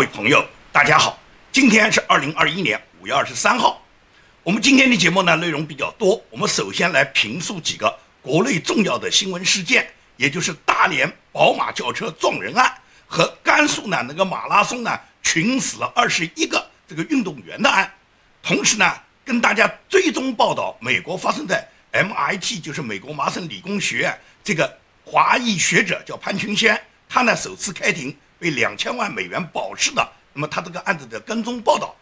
各位朋友，大家好，今天是二零二一年五月二十三号。我们今天的节目呢，内容比较多。我们首先来评述几个国内重要的新闻事件，也就是大连宝马轿车撞人案和甘肃呢那个马拉松呢群死了二十一个这个运动员的案。同时呢，跟大家追踪报道美国发生在 MIT，就是美国麻省理工学院这个华裔学者叫潘群先，他呢首次开庭。被两千万美元保释的，那么他这个案子的跟踪报道，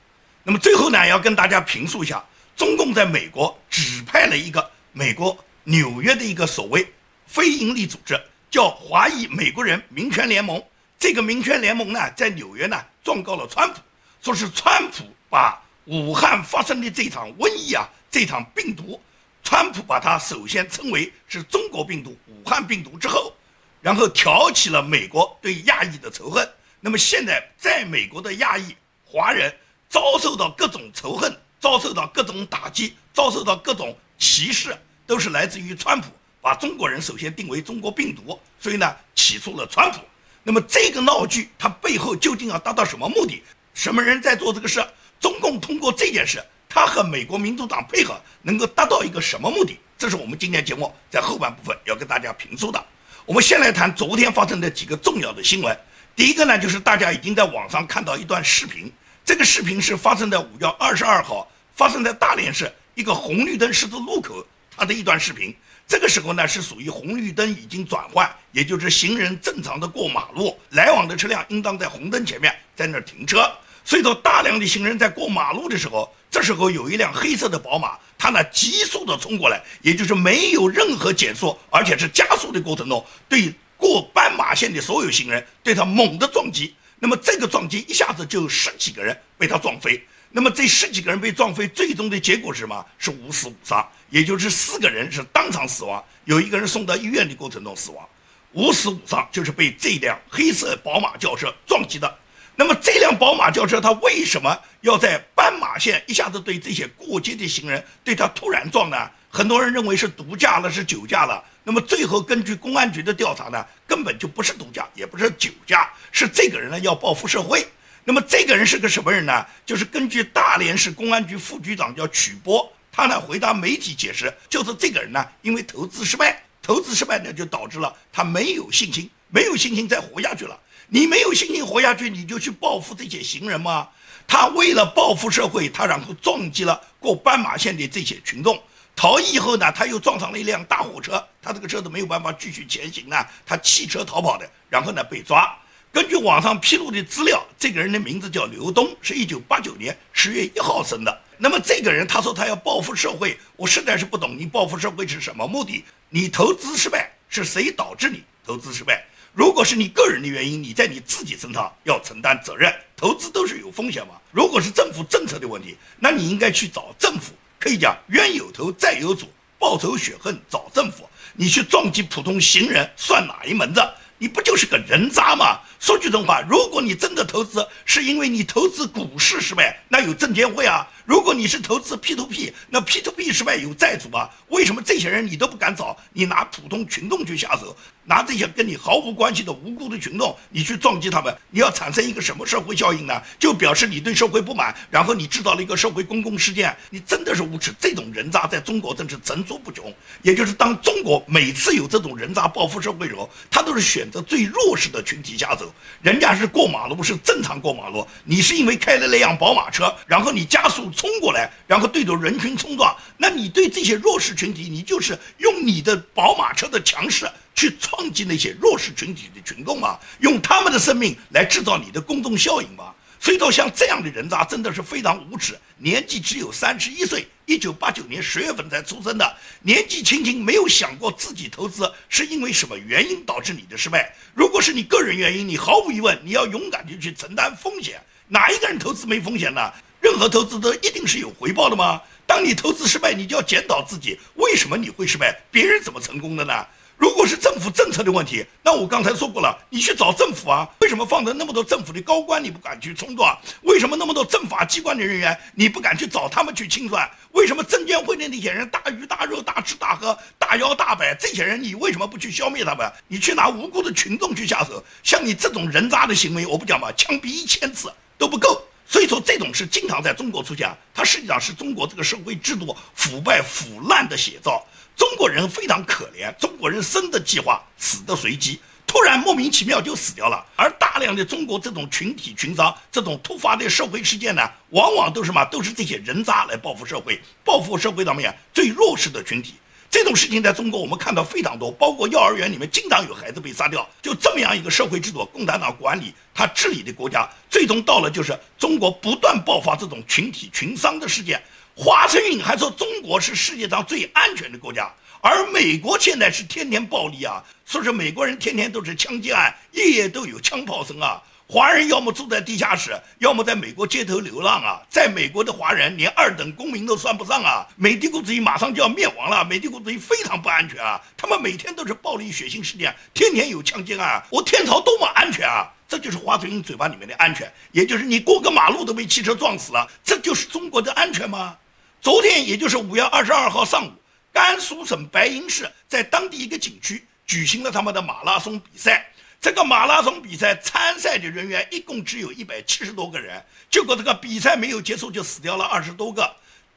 那么最后呢，要跟大家评述一下，中共在美国指派了一个美国纽约的一个所谓非营利组织，叫华裔美国人民权联盟。这个民权联盟呢，在纽约呢状告了川普，说是川普把武汉发生的这场瘟疫啊，这场病毒，川普把它首先称为是中国病毒、武汉病毒之后。然后挑起了美国对亚裔的仇恨。那么现在，在美国的亚裔华人遭受到各种仇恨，遭受到各种打击，遭受到各种歧视，都是来自于川普把中国人首先定为中国病毒，所以呢起诉了川普。那么这个闹剧，它背后究竟要达到什么目的？什么人在做这个事？中共通过这件事，他和美国民主党配合，能够达到一个什么目的？这是我们今天节目在后半部分要跟大家评述的。我们先来谈昨天发生的几个重要的新闻。第一个呢，就是大家已经在网上看到一段视频，这个视频是发生在五月二十二号，发生在大连市一个红绿灯十字路口，它的一段视频。这个时候呢，是属于红绿灯已经转换，也就是行人正常的过马路，来往的车辆应当在红灯前面在那儿停车。所以说，大量的行人在过马路的时候，这时候有一辆黑色的宝马。他呢急速的冲过来，也就是没有任何减速，而且是加速的过程中，对过斑马线的所有行人对他猛的撞击。那么这个撞击一下子就有十几个人被他撞飞。那么这十几个人被撞飞，最终的结果是什么？是五死五伤，也就是四个人是当场死亡，有一个人送到医院的过程中死亡。五死五伤就是被这辆黑色宝马轿车撞击的。那么这辆宝马轿车，它为什么要在斑马线一下子对这些过街的行人对他突然撞呢？很多人认为是毒驾了，是酒驾了。那么最后根据公安局的调查呢，根本就不是毒驾，也不是酒驾，是这个人呢要报复社会。那么这个人是个什么人呢？就是根据大连市公安局副局长叫曲波，他呢回答媒体解释，就是这个人呢因为投资失败，投资失败呢就导致了他没有信心，没有信心再活下去了。你没有信心活下去，你就去报复这些行人吗？他为了报复社会，他然后撞击了过斑马线的这些群众。逃逸以后呢，他又撞上了一辆大货车，他这个车子没有办法继续前行呢，他弃车逃跑的，然后呢被抓。根据网上披露的资料，这个人的名字叫刘东，是一九八九年十月一号生的。那么这个人他说他要报复社会，我实在是不懂，你报复社会是什么目的？你投资失败是谁导致你投资失败？如果是你个人的原因，你在你自己身上要承担责任。投资都是有风险嘛。如果是政府政策的问题，那你应该去找政府。可以讲冤有头债有主，报仇雪恨找政府。你去撞击普通行人，算哪一门子？你不就是个人渣吗？说句真话，如果你真的投资是因为你投资股市失败，那有证监会啊。如果你是投资 P to P，那 P to P 失败有债主啊。为什么这些人你都不敢找？你拿普通群众去下手？拿这些跟你毫无关系的无辜的群众，你去撞击他们，你要产生一个什么社会效应呢？就表示你对社会不满，然后你制造了一个社会公共事件，你真的是无耻！这种人渣在中国真是层出不穷。也就是当中国每次有这种人渣报复社会的时候，他都是选择最弱势的群体下手。人家是过马路是正常过马路，你是因为开了那辆宝马车，然后你加速冲过来，然后对着人群冲撞，那你对这些弱势群体，你就是用你的宝马车的强势。去撞击那些弱势群体的群众吗？用他们的生命来制造你的公众效应吗？所以说，像这样的人渣真的是非常无耻。年纪只有三十一岁，一九八九年十月份才出生的，年纪轻轻没有想过自己投资是因为什么原因导致你的失败。如果是你个人原因，你毫无疑问你要勇敢的去承担风险。哪一个人投资没风险呢？任何投资都一定是有回报的吗？当你投资失败，你就要检讨自己，为什么你会失败？别人怎么成功的呢？如果是政府政策的问题，那我刚才说过了，你去找政府啊。为什么放着那么多政府的高官你不敢去冲撞？为什么那么多政法机关的人员你不敢去找他们去清算？为什么证监会的那些人大鱼大肉、大吃大喝、大摇大摆，这些人你为什么不去消灭他们？你去拿无辜的群众去下手？像你这种人渣的行为，我不讲嘛，枪毙一千次都不够。所以说，这种事经常在中国出现，它实际上是中国这个社会制度腐败腐烂的写照。中国人非常可怜，中国人生的计划，死的随机，突然莫名其妙就死掉了。而大量的中国这种群体群伤，这种突发的社会事件呢，往往都是什么？都是这些人渣来报复社会，报复社会上面最弱势的群体。这种事情在中国我们看到非常多，包括幼儿园里面经常有孩子被杀掉。就这么样一个社会制度，共产党管理他治理的国家，最终到了就是中国不断爆发这种群体群伤的事件。华春莹还说中国是世界上最安全的国家，而美国现在是天天暴力啊，说是美国人天天都是枪击案，夜夜都有枪炮声啊。华人要么住在地下室，要么在美国街头流浪啊。在美国的华人连二等公民都算不上啊。美帝国主义马上就要灭亡了，美帝国主义非常不安全啊。他们每天都是暴力血腥事件，天天有枪击案。我天朝多么安全啊！这就是华春莹嘴巴里面的安全，也就是你过个马路都被汽车撞死了，这就是中国的安全吗？昨天，也就是五月二十二号上午，甘肃省白银市在当地一个景区举行了他们的马拉松比赛。这个马拉松比赛参赛的人员一共只有一百七十多个人，结果这个比赛没有结束就死掉了二十多个。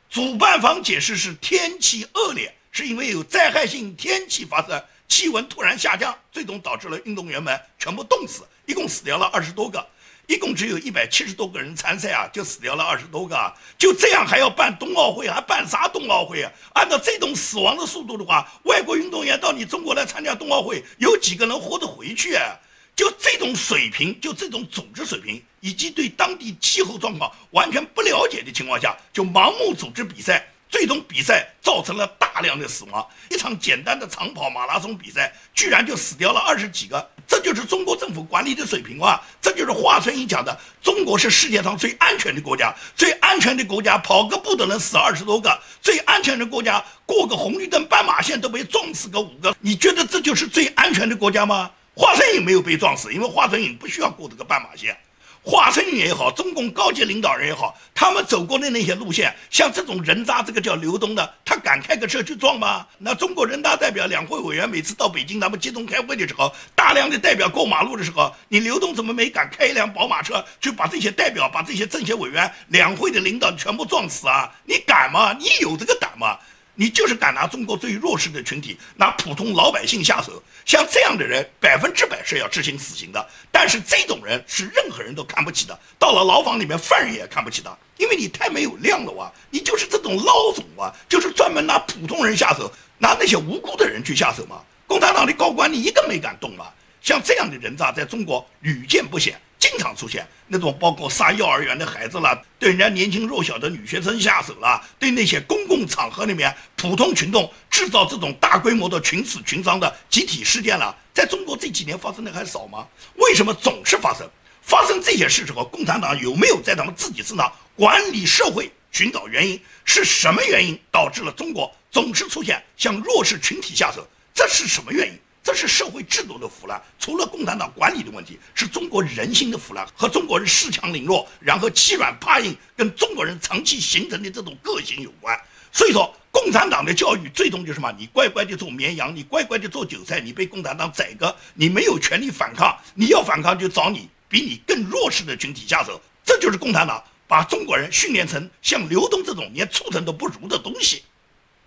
主办方解释是天气恶劣，是因为有灾害性天气发生，气温突然下降，最终导致了运动员们全部冻死，一共死掉了二十多个。一共只有一百七十多个人参赛啊，就死掉了二十多个，就这样还要办冬奥会，还办啥冬奥会啊？按照这种死亡的速度的话，外国运动员到你中国来参加冬奥会，有几个人活得回去啊？就这种水平，就这种组织水平，以及对当地气候状况完全不了解的情况下，就盲目组织比赛。最终比赛造成了大量的死亡，一场简单的长跑马拉松比赛居然就死掉了二十几个，这就是中国政府管理的水平啊！这就是华春莹讲的，中国是世界上最安全的国家，最安全的国家跑个步都能死二十多个，最安全的国家过个红绿灯斑马线都被撞死个五个，你觉得这就是最安全的国家吗？华春莹没有被撞死，因为华春莹不需要过这个斑马线。华春莹也好，中共高级领导人也好，他们走过的那些路线，像这种人渣，这个叫刘东的，他敢开个车去撞吗？那中国人大代表两会委员每次到北京，他们集中开会的时候，大量的代表过马路的时候，你刘东怎么没敢开一辆宝马车去把这些代表、把这些政协委员、两会的领导全部撞死啊？你敢吗？你有这个胆吗？你就是敢拿中国最弱势的群体，拿普通老百姓下手，像这样的人百分之百是要执行死刑的。但是这种人是任何人都看不起的，到了牢房里面，犯人也看不起他，因为你太没有量了哇！你就是这种孬种啊，就是专门拿普通人下手，拿那些无辜的人去下手嘛。共产党的高官你一个没敢动啊，像这样的人渣在中国屡见不鲜。经常出现那种包括杀幼儿园的孩子了，对人家年轻弱小的女学生下手了，对那些公共场合里面普通群众制造这种大规模的群死群伤的集体事件了，在中国这几年发生的还少吗？为什么总是发生？发生这些事之后，共产党有没有在他们自己身上管理社会，寻找原因？是什么原因导致了中国总是出现向弱势群体下手？这是什么原因？这是社会制度的腐烂，除了共产党管理的问题，是中国人心的腐烂和中国人恃强凌弱，然后欺软怕硬，跟中国人长期形成的这种个性有关。所以说，共产党的教育最终就是什么？你乖乖的做绵羊，你乖乖的做韭菜，你被共产党宰割，你没有权利反抗，你要反抗就找你比你更弱势的群体下手。这就是共产党把中国人训练成像刘东这种连畜生都不如的东西。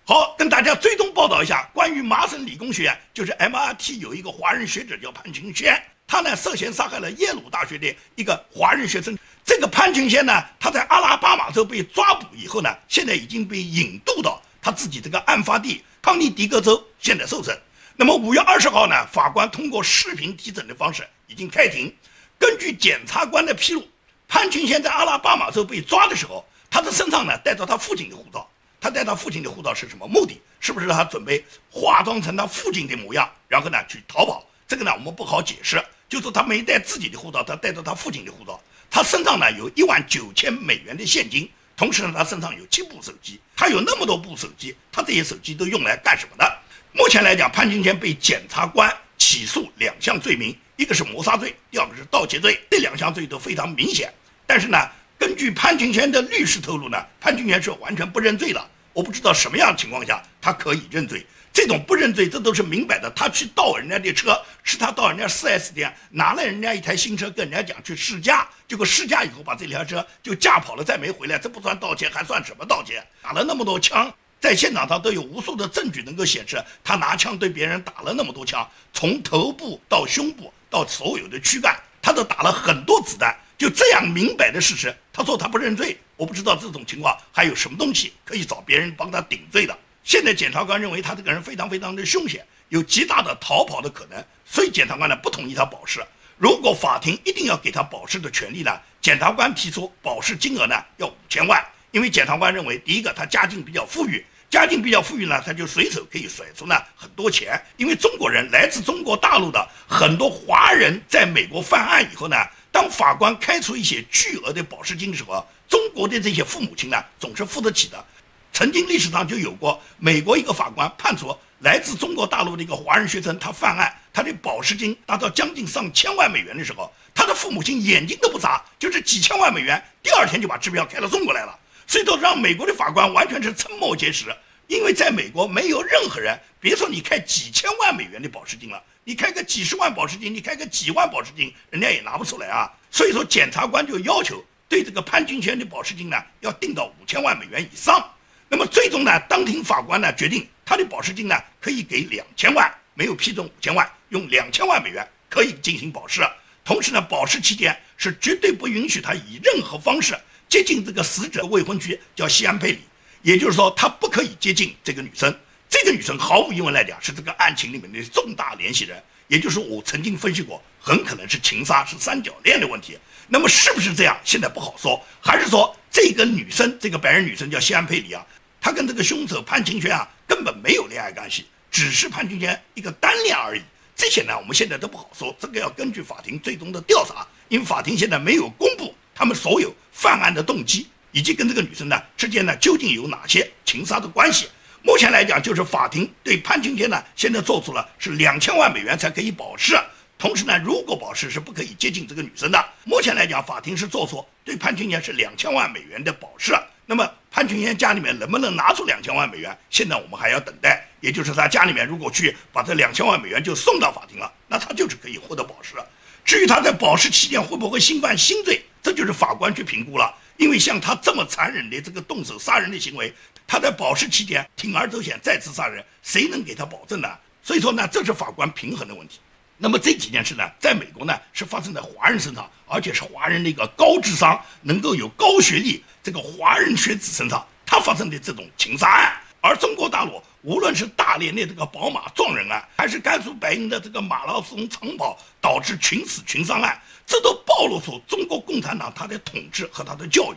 好，跟大家追踪报道一下关于麻省理工学院，就是 MRT 有一个华人学者叫潘群先，他呢涉嫌杀害了耶鲁大学的一个华人学生。这个潘群先呢，他在阿拉巴马州被抓捕以后呢，现在已经被引渡到他自己这个案发地康涅狄格州，现在受审。那么五月二十号呢，法官通过视频提审的方式已经开庭。根据检察官的披露，潘群先在阿拉巴马州被抓的时候，他的身上呢带着他父亲的护照。他带他父亲的护照是什么目的？是不是他准备化妆成他父亲的模样，然后呢去逃跑？这个呢我们不好解释。就是他没带自己的护照，他带着他父亲的护照。他身上呢有一万九千美元的现金，同时呢他身上有七部手机。他有那么多部手机，他这些手机都用来干什么的？目前来讲，潘金莲被检察官起诉两项罪名，一个是谋杀罪，第二个是盗窃罪，这两项罪都非常明显。但是呢，根据潘金莲的律师透露呢，潘金莲是完全不认罪的。我不知道什么样的情况下他可以认罪。这种不认罪，这都是明摆的。他去盗人家的车，是他到人家 4S 店拿了人家一台新车，跟人家讲去试驾，结果试驾以后把这辆车就驾跑了，再没回来，这不算盗窃，还算什么盗窃？打了那么多枪，在现场上都有无数的证据能够显示他拿枪对别人打了那么多枪，从头部到胸部到所有的躯干，他都打了很多子弹。就这样明摆的事实，他说他不认罪，我不知道这种情况还有什么东西可以找别人帮他顶罪的。现在检察官认为他这个人非常非常的凶险，有极大的逃跑的可能，所以检察官呢不同意他保释。如果法庭一定要给他保释的权利呢，检察官提出保释金额呢要五千万，因为检察官认为，第一个他家境比较富裕，家境比较富裕呢，他就随手可以甩出呢很多钱。因为中国人来自中国大陆的很多华人在美国犯案以后呢，当法官开出一些巨额的保释金的时候，中国的这些父母亲呢总是付得起的。曾经历史上就有过，美国一个法官判处来自中国大陆的一个华人学生，他犯案，他的保释金达到将近上千万美元的时候，他的父母亲眼睛都不眨，就是几千万美元，第二天就把支票开到中国来了。所以说，让美国的法官完全是瞠目结舌，因为在美国没有任何人，别说你开几千万美元的保释金了，你开个几十万保释金，你开个几万保释金，人家也拿不出来啊。所以说，检察官就要求对这个潘金泉的保释金呢，要定到五千万美元以上。那么最终呢，当庭法官呢决定他的保释金呢可以给两千万，没有批准五千万，用两千万美元可以进行保释。同时呢，保释期间是绝对不允许他以任何方式接近这个死者未婚妻，叫西安佩里。也就是说，他不可以接近这个女生。这个女生毫无疑问来讲是这个案情里面的重大联系人。也就是我曾经分析过，很可能是情杀，是三角恋的问题。那么是不是这样？现在不好说。还是说这个女生，这个白人女生叫西安佩里啊？她跟这个凶手潘清泉啊，根本没有恋爱关系，只是潘清泉一个单恋而已。这些呢，我们现在都不好说，这个要根据法庭最终的调查，因为法庭现在没有公布他们所有犯案的动机，以及跟这个女生呢之间呢究竟有哪些情杀的关系。目前来讲，就是法庭对潘清泉呢现在做出了是两千万美元才可以保释，同时呢，如果保释是不可以接近这个女生的。目前来讲，法庭是做出对潘清泉是两千万美元的保释。那么潘群天家里面能不能拿出两千万美元？现在我们还要等待。也就是他家里面如果去把这两千万美元就送到法庭了，那他就是可以获得保释了。至于他在保释期间会不会新犯新罪，这就是法官去评估了。因为像他这么残忍的这个动手杀人的行为，他在保释期间铤而走险再次杀人，谁能给他保证呢？所以说呢，这是法官平衡的问题。那么这几件事呢，在美国呢是发生在华人身上，而且是华人的一个高智商、能够有高学历这个华人学子身上，他发生的这种情杀案。而中国大陆无论是大连的这个宝马撞人案，还是甘肃白银的这个马拉松长跑导致群死群伤案，这都暴露出中国共产党他的统治和他的教育，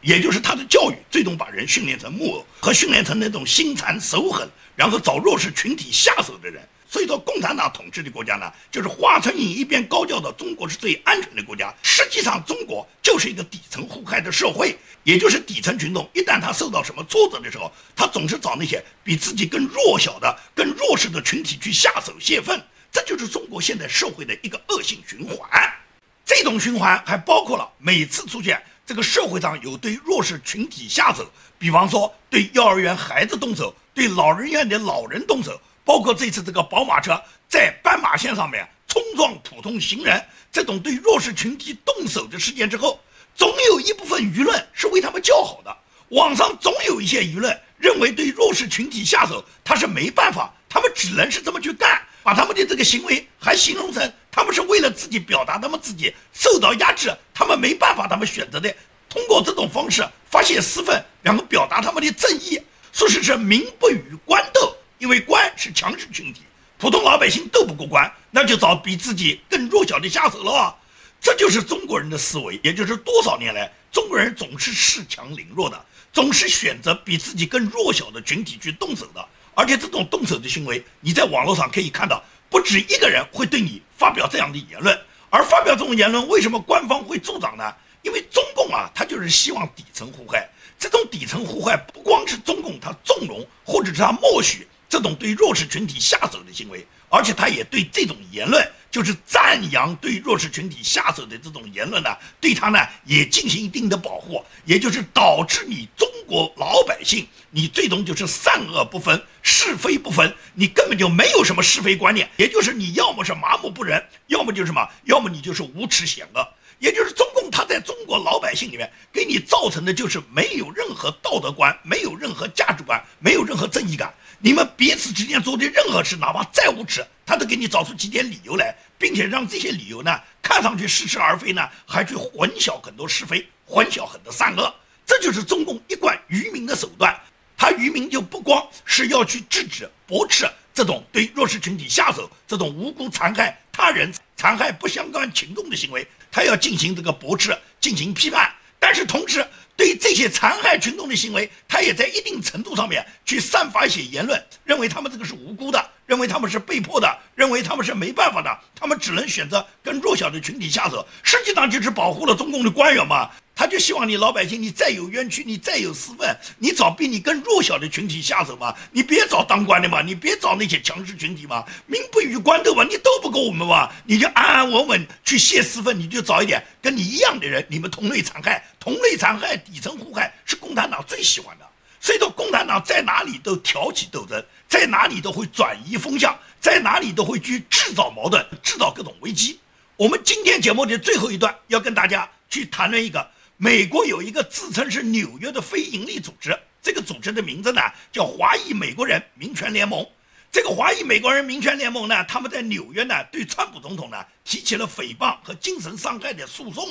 也就是他的教育最终把人训练成木偶和训练成那种心残手狠，然后找弱势群体下手的人。所以说，共产党统治的国家呢，就是华春莹一边高叫的“中国是最安全的国家”，实际上中国就是一个底层互害的社会，也就是底层群众一旦他受到什么挫折的时候，他总是找那些比自己更弱小的、更弱势的群体去下手泄愤，这就是中国现在社会的一个恶性循环。这种循环还包括了每次出现这个社会上有对弱势群体下手，比方说对幼儿园孩子动手，对老人院的老人动手。包括这次这个宝马车在斑马线上面冲撞普通行人，这种对弱势群体动手的事件之后，总有一部分舆论是为他们叫好的。网上总有一些舆论认为对弱势群体下手他是没办法，他们只能是这么去干，把他们的这个行为还形容成他们是为了自己表达他们自己受到压制，他们没办法，他们选择的通过这种方式发泄私愤，然后表达他们的正义，说是是民不与官斗。因为官是强势群体，普通老百姓斗不过官，那就找比自己更弱小的下手了。这就是中国人的思维，也就是多少年来中国人总是恃强凌弱的，总是选择比自己更弱小的群体去动手的。而且这种动手的行为，你在网络上可以看到，不止一个人会对你发表这样的言论。而发表这种言论，为什么官方会助长呢？因为中共啊，他就是希望底层互害。这种底层互害不光是中共他纵容，或者是他默许。这种对弱势群体下手的行为，而且他也对这种言论，就是赞扬对弱势群体下手的这种言论呢，对他呢也进行一定的保护，也就是导致你中国老百姓，你最终就是善恶不分、是非不分，你根本就没有什么是非观念，也就是你要么是麻木不仁，要么就是什么，要么你就是无耻险恶。也就是中共，他在中国老百姓里面给你造成的就是没有任何道德观，没有任何价值观，没有任何正义感。你们彼此之间做的任何事，哪怕再无耻，他都给你找出几点理由来，并且让这些理由呢看上去似是而非呢，还去混淆很多是非，混淆很多善恶。这就是中共一贯愚民的手段。他愚民就不光是要去制止、驳斥这种对弱势群体下手、这种无辜残害他人、残害不相干群众的行为。他要进行这个驳斥，进行批判，但是同时对这些残害群众的行为，他也在一定程度上面去散发一些言论，认为他们这个是无辜的，认为他们是被迫的，认为他们是没办法的，他们只能选择跟弱小的群体下手，实际上就是保护了中共的官员嘛。他就希望你老百姓，你再有冤屈，你再有私愤，你找比你更弱小的群体下手嘛，你别找当官的嘛，你别找那些强势群体嘛，民不与官斗嘛，你斗不过我们嘛，你就安安稳稳去泄私愤，你就找一点跟你一样的人，你们同类残害，同类残害，底层互害是共产党最喜欢的，所以说共产党在哪里都挑起斗争，在哪里都会转移风向，在哪里都会去制造矛盾，制造各种危机。我们今天节目的最后一段要跟大家去谈论一个。美国有一个自称是纽约的非营利组织，这个组织的名字呢叫华裔美国人民权联盟。这个华裔美国人民权联盟呢，他们在纽约呢对川普总统呢提起了诽谤和精神伤害的诉讼。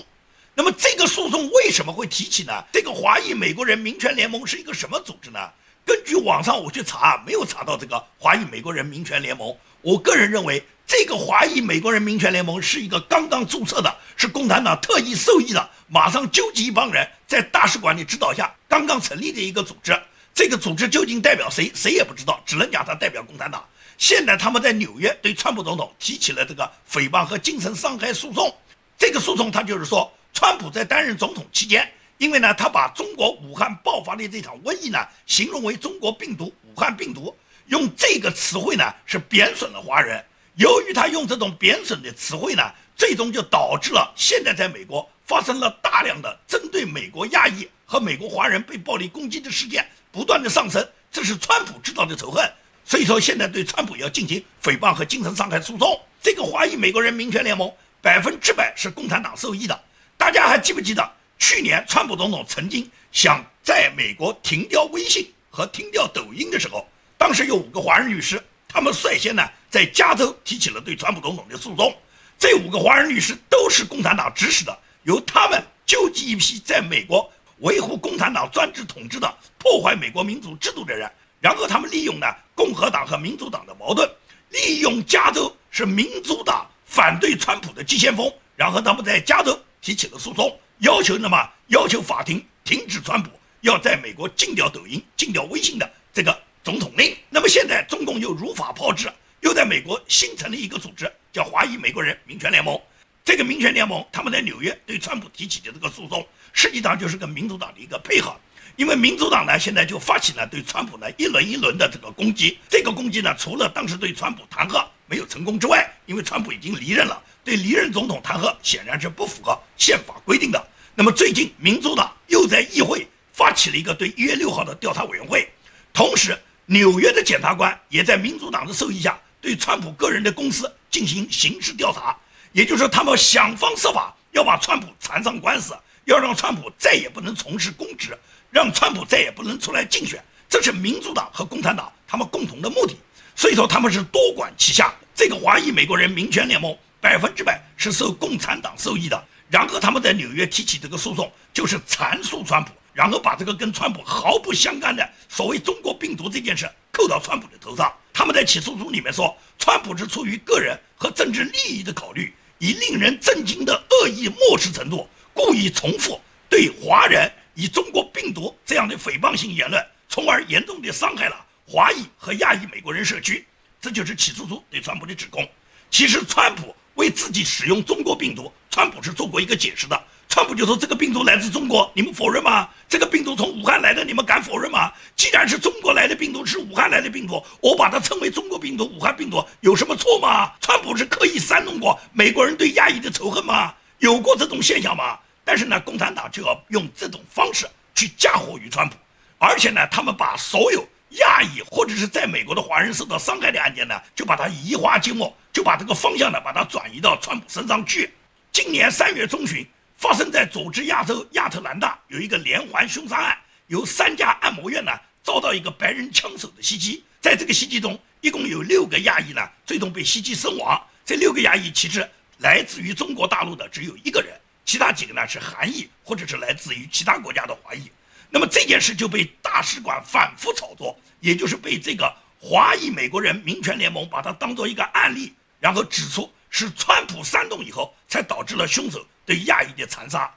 那么这个诉讼为什么会提起呢？这个华裔美国人民权联盟是一个什么组织呢？根据网上我去查，没有查到这个华裔美国人民权联盟。我个人认为。这个华裔美国人民权联盟是一个刚刚注册的，是共产党特意授意的，马上纠集一帮人，在大使馆的指导下刚刚成立的一个组织。这个组织究竟代表谁，谁也不知道，只能讲它代表共产党。现在他们在纽约对川普总统提起了这个诽谤和精神伤害诉讼。这个诉讼他就是说，川普在担任总统期间，因为呢他把中国武汉爆发的这场瘟疫呢形容为中国病毒、武汉病毒，用这个词汇呢是贬损了华人。由于他用这种贬损的词汇呢，最终就导致了现在在美国发生了大量的针对美国亚裔和美国华人被暴力攻击的事件不断的上升，这是川普制造的仇恨。所以说现在对川普要进行诽谤和精神伤害诉讼。这个华裔美国人民权联盟百分之百是共产党受益的。大家还记不记得去年川普总统曾经想在美国停掉微信和停掉抖音的时候，当时有五个华人律师。他们率先呢，在加州提起了对川普总统的诉讼。这五个华人律师都是共产党指使的，由他们纠集一批在美国维护共产党专制统治的、破坏美国民主制度的人，然后他们利用呢共和党和民主党的矛盾，利用加州是民主党反对川普的急先锋，然后他们在加州提起了诉讼，要求那么要求法庭停止川普要在美国禁掉抖音、禁掉微信的这个。总统令。那么现在中共又如法炮制，又在美国新成立一个组织，叫华裔美国人民权联盟。这个民权联盟他们在纽约对川普提起的这个诉讼，实际上就是跟民主党的一个配合。因为民主党呢现在就发起了对川普呢一轮一轮的这个攻击。这个攻击呢除了当时对川普弹劾没有成功之外，因为川普已经离任了，对离任总统弹劾显然是不符合宪法规定的。那么最近民主党又在议会发起了一个对一月六号的调查委员会，同时。纽约的检察官也在民主党的授意下，对川普个人的公司进行刑事调查，也就是说，他们想方设法要把川普缠上官司，要让川普再也不能从事公职，让川普再也不能出来竞选。这是民主党和共产党他们共同的目的。所以说，他们是多管齐下。这个华裔美国人民权联盟百分之百是受共产党受益的，然后他们在纽约提起这个诉讼，就是阐述川普。然后把这个跟川普毫不相干的所谓中国病毒这件事扣到川普的头上。他们在起诉书里面说，川普是出于个人和政治利益的考虑，以令人震惊的恶意漠视程度，故意重复对华人以中国病毒这样的诽谤性言论，从而严重的伤害了华裔和亚裔美国人社区。这就是起诉书对川普的指控。其实，川普为自己使用中国病毒，川普是做过一个解释的。川普就说这个病毒来自中国，你们否认吗？这个病毒从武汉来的，你们敢否认吗？既然是中国来的病毒，是武汉来的病毒，我把它称为中国病毒、武汉病毒，有什么错吗？川普是刻意煽动过美国人对亚裔的仇恨吗？有过这种现象吗？但是呢，共产党就要用这种方式去嫁祸于川普，而且呢，他们把所有亚裔或者是在美国的华人受到伤害的案件呢，就把它移花接木，就把这个方向呢，把它转移到川普身上去。今年三月中旬。发生在佐治亚州亚特兰大有一个连环凶杀案，由三家按摩院呢遭到一个白人枪手的袭击，在这个袭击中，一共有六个亚裔呢最终被袭击身亡。这六个亚裔其实来自于中国大陆的只有一个人，其他几个呢是韩裔或者是来自于其他国家的华裔。那么这件事就被大使馆反复炒作，也就是被这个华裔美国人民权联盟把它当做一个案例，然后指出是川普煽动以后才导致了凶手。对亚裔的残杀，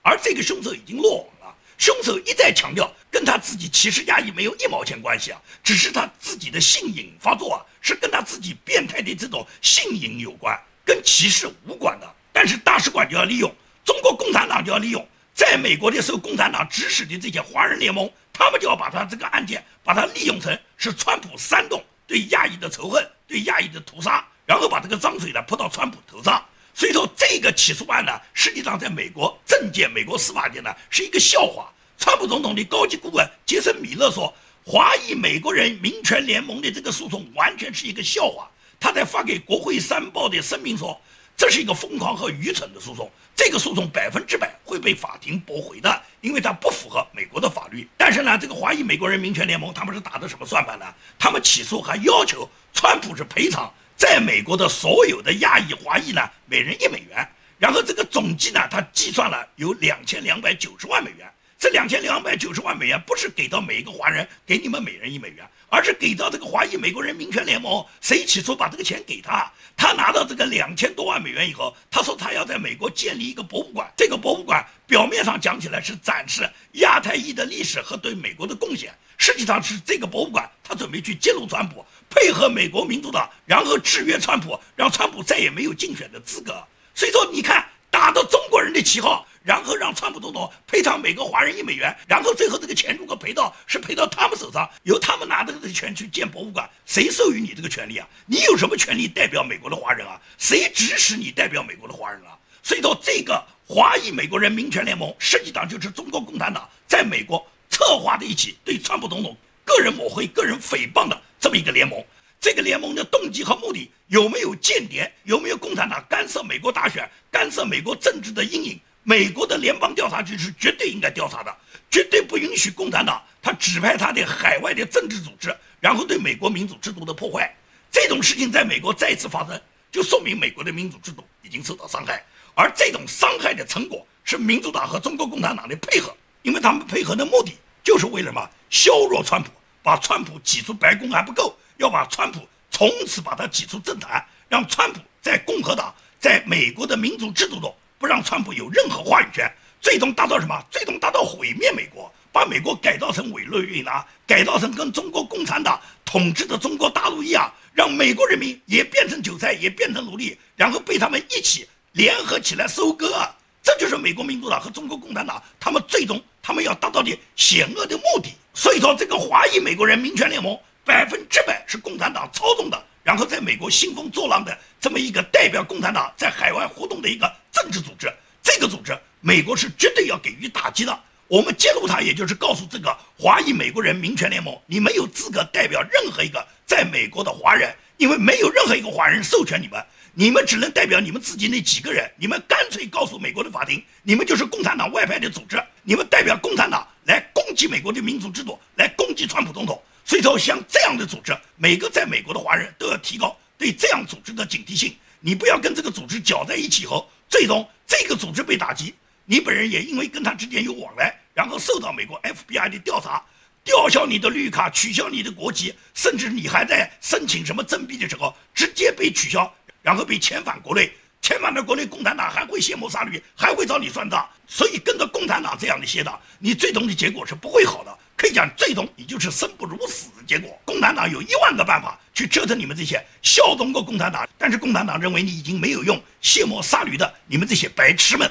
而这个凶手已经落网了。凶手一再强调，跟他自己歧视亚裔没有一毛钱关系啊，只是他自己的性瘾发作啊，是跟他自己变态的这种性瘾有关，跟歧视无关的。但是大使馆就要利用，中国共产党就要利用，在美国的时候共产党指使的这些华人联盟，他们就要把他这个案件，把它利用成是川普煽动对亚裔的仇恨，对亚裔的屠杀，然后把这个脏水呢泼到川普头上。所以说，这个起诉案呢，实际上在美国政界、美国司法界呢，是一个笑话。川普总统的高级顾问杰森·米勒说，华裔美国人民权联盟的这个诉讼完全是一个笑话。他在发给国会山报的声明说，这是一个疯狂和愚蠢的诉讼，这个诉讼百分之百会被法庭驳回的，因为它不符合美国的法律。但是呢，这个华裔美国人民权联盟他们是打的什么算盘呢？他们起诉还要求川普是赔偿。在美国的所有的亚裔华裔呢，每人一美元，然后这个总计呢，他计算了有两千两百九十万美元。这两千两百九十万美元不是给到每一个华人，给你们每人一美元，而是给到这个华裔美国人民权联盟。谁起初把这个钱给他？他拿到这个两千多万美元以后，他说他要在美国建立一个博物馆。这个博物馆表面上讲起来是展示亚太裔的历史和对美国的贡献，实际上是这个博物馆他准备去揭露川普。配合美国民主党，然后制约川普，让川普再也没有竞选的资格。所以说，你看打着中国人的旗号，然后让川普总统赔偿每个华人一美元，然后最后这个钱如果赔到是赔到他们手上，由他们拿着这个钱去建博物馆，谁授予你这个权利啊？你有什么权利代表美国的华人啊？谁指使你代表美国的华人啊？所以说，这个华裔美国人民权联盟实际上就是中国共产党在美国策划的一起对川普总统个人抹黑、个人诽谤的。这么一个联盟，这个联盟的动机和目的有没有间谍？有没有共产党干涉美国大选、干涉美国政治的阴影？美国的联邦调查局是绝对应该调查的，绝对不允许共产党他指派他的海外的政治组织，然后对美国民主制度的破坏。这种事情在美国再次发生，就说明美国的民主制度已经受到伤害。而这种伤害的成果是民主党和中国共产党的配合，因为他们配合的目的就是为了什么？削弱川普。把川普挤出白宫还不够，要把川普从此把他挤出政坛，让川普在共和党在美国的民主制度中不让川普有任何话语权，最终达到什么？最终达到毁灭美国，把美国改造成委内瑞拉，改造成跟中国共产党统治的中国大陆一样，让美国人民也变成韭菜，也变成奴隶，然后被他们一起联合起来收割。这就是美国民主党和中国共产党他们最终他们要达到的险恶的目的。所以说，这个华裔美国人民权联盟百分之百是共产党操纵的，然后在美国兴风作浪的这么一个代表共产党在海外活动的一个政治组织。这个组织，美国是绝对要给予打击的。我们揭露它，也就是告诉这个华裔美国人民权联盟，你没有资格代表任何一个在美国的华人，因为没有任何一个华人授权你们。你们只能代表你们自己那几个人，你们干脆告诉美国的法庭，你们就是共产党外派的组织，你们代表共产党来攻击美国的民主制度，来攻击川普总统。所以说，像这样的组织，每个在美国的华人都要提高对这样组织的警惕性。你不要跟这个组织搅在一起后，最终这个组织被打击，你本人也因为跟他之间有往来，然后受到美国 FBI 的调查，吊销你的绿卡，取消你的国籍，甚至你还在申请什么征币的时候，直接被取消。然后被遣返国内，千万的国内，共产党还会卸磨杀驴，还会找你算账。所以跟着共产党这样的邪党，你最终的结果是不会好的。可以讲，最终你就是生不如死的结果。共产党有一万个办法去折腾你们这些效忠过共产党，但是共产党认为你已经没有用，卸磨杀驴的你们这些白痴们。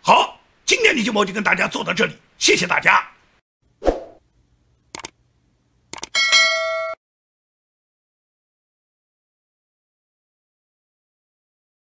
好。今天的节目就跟大家做到这里，谢谢大家。